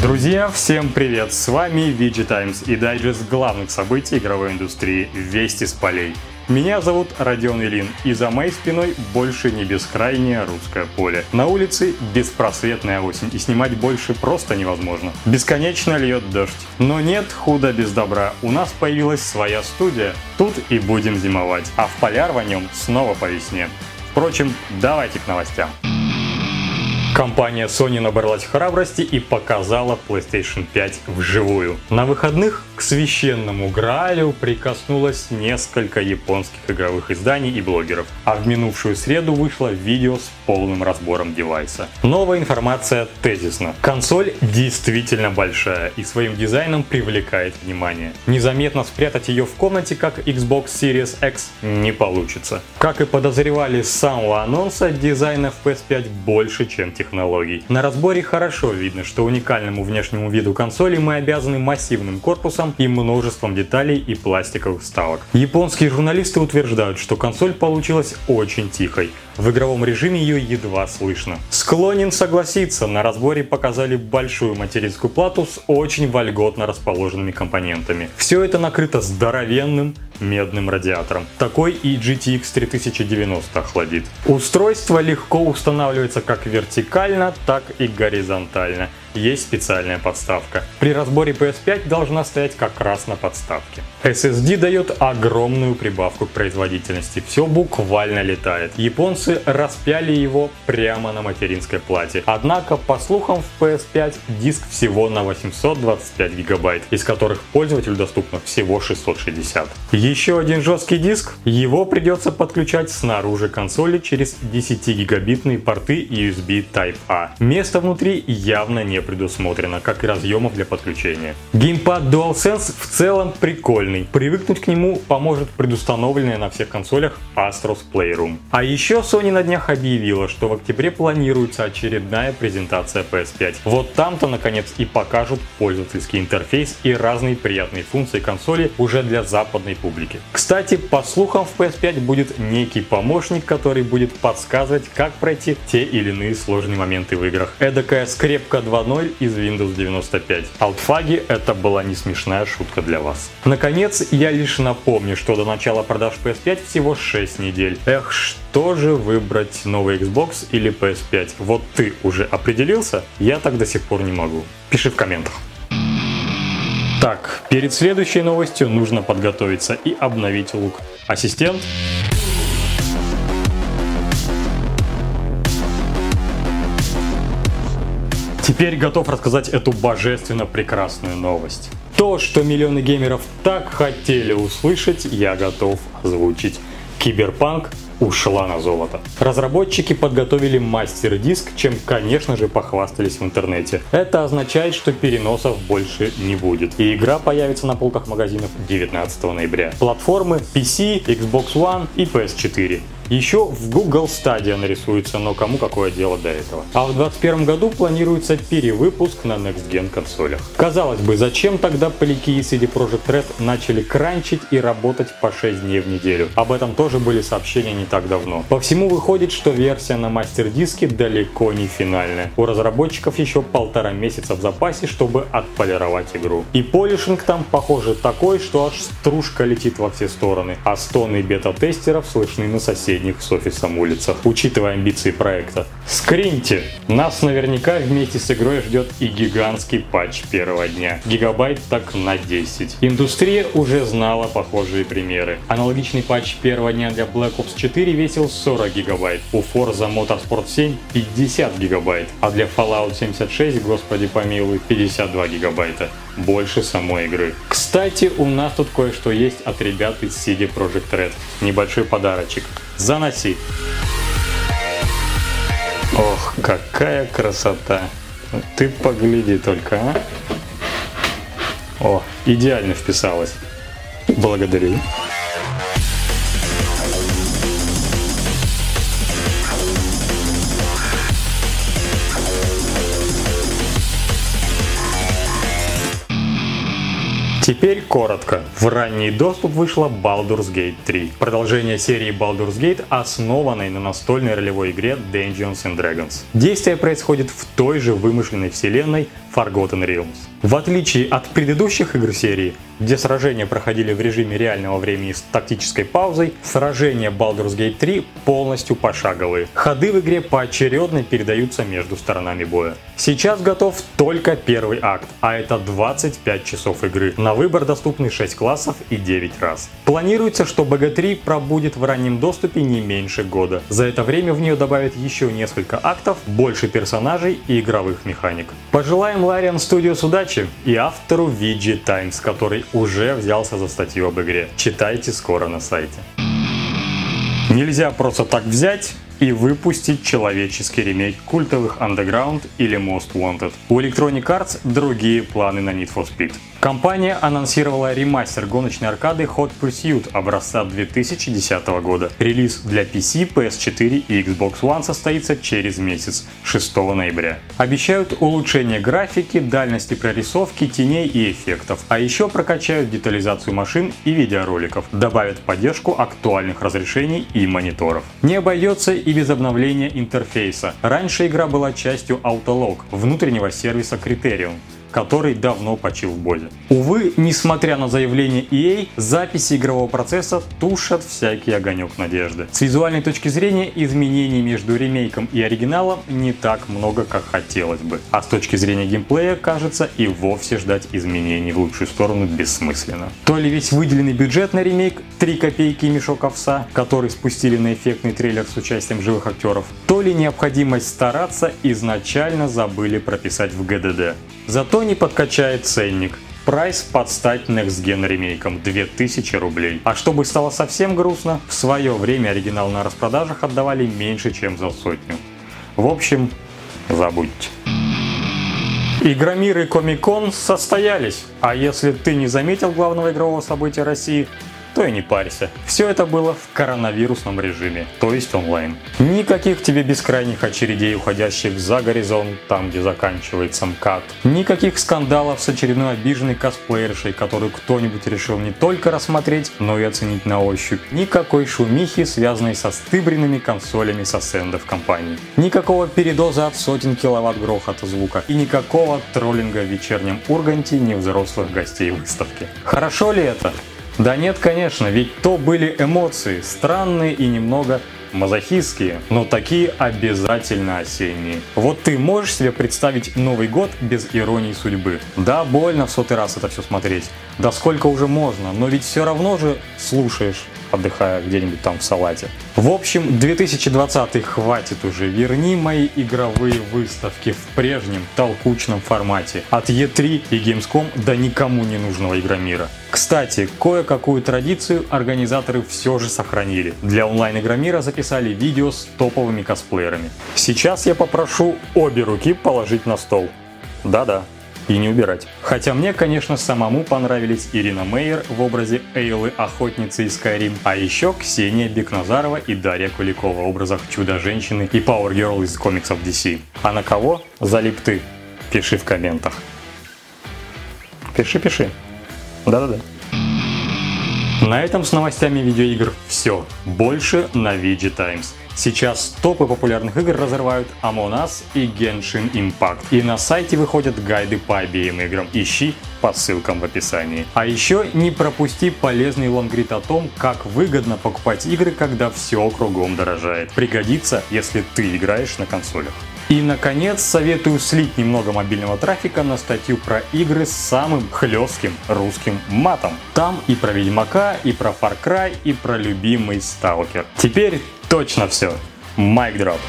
Друзья, всем привет! С вами VG Times и дайджест главных событий игровой индустрии «Вести с полей». Меня зовут Родион Илин, и за моей спиной больше не бескрайнее русское поле. На улице беспросветная осень, и снимать больше просто невозможно. Бесконечно льет дождь. Но нет худа без добра, у нас появилась своя студия. Тут и будем зимовать, а в поляр в нем снова по весне. Впрочем, давайте к новостям. Компания Sony набралась храбрости и показала PlayStation 5 вживую. На выходных к священному Граалю прикоснулось несколько японских игровых изданий и блогеров, а в минувшую среду вышло видео с полным разбором девайса. Новая информация тезисна. Консоль действительно большая и своим дизайном привлекает внимание. Незаметно спрятать ее в комнате, как Xbox Series X, не получится. Как и подозревали с самого анонса, дизайна в PS5 больше, чем технологий. На разборе хорошо видно, что уникальному внешнему виду консоли мы обязаны массивным корпусом и множеством деталей и пластиковых вставок. Японские журналисты утверждают, что консоль получилась очень тихой, в игровом режиме ее едва слышно. Склонен согласиться, на разборе показали большую материнскую плату с очень вольготно расположенными компонентами. Все это накрыто здоровенным медным радиатором. Такой и GTX 3090 охладит. Устройство легко устанавливается как вертикально, так и горизонтально есть специальная подставка. При разборе PS5 должна стоять как раз на подставке. SSD дает огромную прибавку к производительности, все буквально летает. Японцы распяли его прямо на материнской плате. Однако, по слухам, в PS5 диск всего на 825 гигабайт, из которых пользователю доступно всего 660. Еще один жесткий диск, его придется подключать снаружи консоли через 10 гигабитные порты USB Type-A. Места внутри явно не предусмотрено, как и разъемов для подключения. Геймпад DualSense в целом прикольный. Привыкнуть к нему поможет предустановленная на всех консолях Astros Playroom. А еще Sony на днях объявила, что в октябре планируется очередная презентация PS5. Вот там-то наконец и покажут пользовательский интерфейс и разные приятные функции консоли уже для западной публики. Кстати, по слухам в PS5 будет некий помощник, который будет подсказывать, как пройти те или иные сложные моменты в играх. Эдакая скрепка 2.0 0 из Windows 95. Алтфаги это была не смешная шутка для вас. Наконец, я лишь напомню, что до начала продаж PS5 всего 6 недель. Эх, что же выбрать, новый Xbox или PS5? Вот ты уже определился? Я так до сих пор не могу. Пиши в комментах. Так, перед следующей новостью нужно подготовиться и обновить лук. Ассистент? Теперь готов рассказать эту божественно прекрасную новость. То, что миллионы геймеров так хотели услышать, я готов озвучить. Киберпанк ушла на золото. Разработчики подготовили мастер-диск, чем, конечно же, похвастались в интернете. Это означает, что переносов больше не будет. И игра появится на полках магазинов 19 ноября. Платформы PC, Xbox One и PS4. Еще в Google Stadia нарисуется, но кому какое дело до этого. А в 2021 году планируется перевыпуск на Next Gen консолях. Казалось бы, зачем тогда поляки из CD Projekt Red начали кранчить и работать по 6 дней в неделю? Об этом тоже были сообщения не так давно. По всему выходит, что версия на мастер-диске далеко не финальная. У разработчиков еще полтора месяца в запасе, чтобы отполировать игру. И полишинг там, похоже, такой, что аж стружка летит во все стороны, а стоны бета-тестеров слышны на соседей соседних с офисом улицах, учитывая амбиции проекта. Скриньте! Нас наверняка вместе с игрой ждет и гигантский патч первого дня. Гигабайт так на 10. Индустрия уже знала похожие примеры. Аналогичный патч первого дня для Black Ops 4 весил 40 гигабайт, у Forza Motorsport 7 50 гигабайт, а для Fallout 76, господи помилуй, 52 гигабайта больше самой игры. Кстати, у нас тут кое-что есть от ребят из CD Projekt Red. Небольшой подарочек. Заноси. Ох, какая красота. Ты погляди только, а. О, идеально вписалась. Благодарю. Теперь коротко. В ранний доступ вышла Baldur's Gate 3. Продолжение серии Baldur's Gate, основанной на настольной ролевой игре Dungeons and Dragons. Действие происходит в той же вымышленной вселенной Forgotten Realms. В отличие от предыдущих игр серии, где сражения проходили в режиме реального времени с тактической паузой, сражения Baldur's Gate 3 полностью пошаговые. Ходы в игре поочередно передаются между сторонами боя. Сейчас готов только первый акт, а это 25 часов игры. На выбор доступны 6 классов и 9 раз. Планируется, что BG3 пробудет в раннем доступе не меньше года. За это время в нее добавят еще несколько актов, больше персонажей и игровых механик. Пожелаем Larian Studios удачи и автору VG Times, который уже взялся за статью об игре. Читайте скоро на сайте. Нельзя просто так взять и выпустить человеческий ремейк культовых Underground или Most Wanted. У Electronic Arts другие планы на Need for Speed. Компания анонсировала ремастер гоночной аркады Hot Pursuit образца 2010 года. Релиз для PC, PS4 и Xbox One состоится через месяц, 6 ноября. Обещают улучшение графики, дальности прорисовки, теней и эффектов, а еще прокачают детализацию машин и видеороликов, добавят поддержку актуальных разрешений и мониторов. Не обойдется и без обновления интерфейса. Раньше игра была частью Autolog, внутреннего сервиса Criterion который давно почил в бозе. Увы, несмотря на заявление EA, записи игрового процесса тушат всякий огонек надежды. С визуальной точки зрения изменений между ремейком и оригиналом не так много, как хотелось бы. А с точки зрения геймплея, кажется, и вовсе ждать изменений в лучшую сторону бессмысленно. То ли весь выделенный бюджет на ремейк 3 копейки и мешок овса, который спустили на эффектный трейлер с участием живых актеров, то ли необходимость стараться изначально забыли прописать в ГДД. Зато не подкачает ценник. Прайс под стать Next Gen ремейком 2000 рублей. А чтобы стало совсем грустно, в свое время оригинал на распродажах отдавали меньше, чем за сотню. В общем, забудьте. Игромир и Комикон состоялись, а если ты не заметил главного игрового события России, то и не парься. Все это было в коронавирусном режиме, то есть онлайн. Никаких тебе бескрайних очередей, уходящих за горизонт, там где заканчивается МКАД. Никаких скандалов с очередной обиженной косплеершей, которую кто-нибудь решил не только рассмотреть, но и оценить на ощупь. Никакой шумихи, связанной со стыбренными консолями со стендов компании. Никакого передоза от сотен киловатт грохота звука. И никакого троллинга в вечернем Урганте невзрослых гостей выставки. Хорошо ли это? Да нет, конечно, ведь то были эмоции, странные и немного мазохистские, но такие обязательно осенние. Вот ты можешь себе представить Новый год без иронии судьбы? Да, больно в сотый раз это все смотреть. Да сколько уже можно, но ведь все равно же слушаешь отдыхая где-нибудь там в салате. В общем, 2020 хватит уже. Верни мои игровые выставки в прежнем толкучном формате. От E3 и Gamescom до никому не нужного Игромира. Кстати, кое-какую традицию организаторы все же сохранили. Для онлайн-игромира записали видео с топовыми косплеерами. Сейчас я попрошу обе руки положить на стол. Да-да, и не убирать. Хотя мне, конечно, самому понравились Ирина Мейер в образе Эйлы, охотницы из Skyrim, а еще Ксения Бекназарова и Дарья Куликова в образах Чудо-женщины и Power Girl из комиксов DC. А на кого залип ты? Пиши в комментах. Пиши, пиши. Да-да-да. На этом с новостями видеоигр все. Больше на VG Times. Сейчас топы популярных игр разрывают Among Us и Genshin Impact. И на сайте выходят гайды по обеим играм. Ищи по ссылкам в описании. А еще не пропусти полезный лонгрид о том, как выгодно покупать игры, когда все кругом дорожает. Пригодится, если ты играешь на консолях. И, наконец, советую слить немного мобильного трафика на статью про игры с самым хлестким русским матом. Там и про Ведьмака, и про Far Cry, и про любимый Сталкер. Теперь точно все. Майк дроп.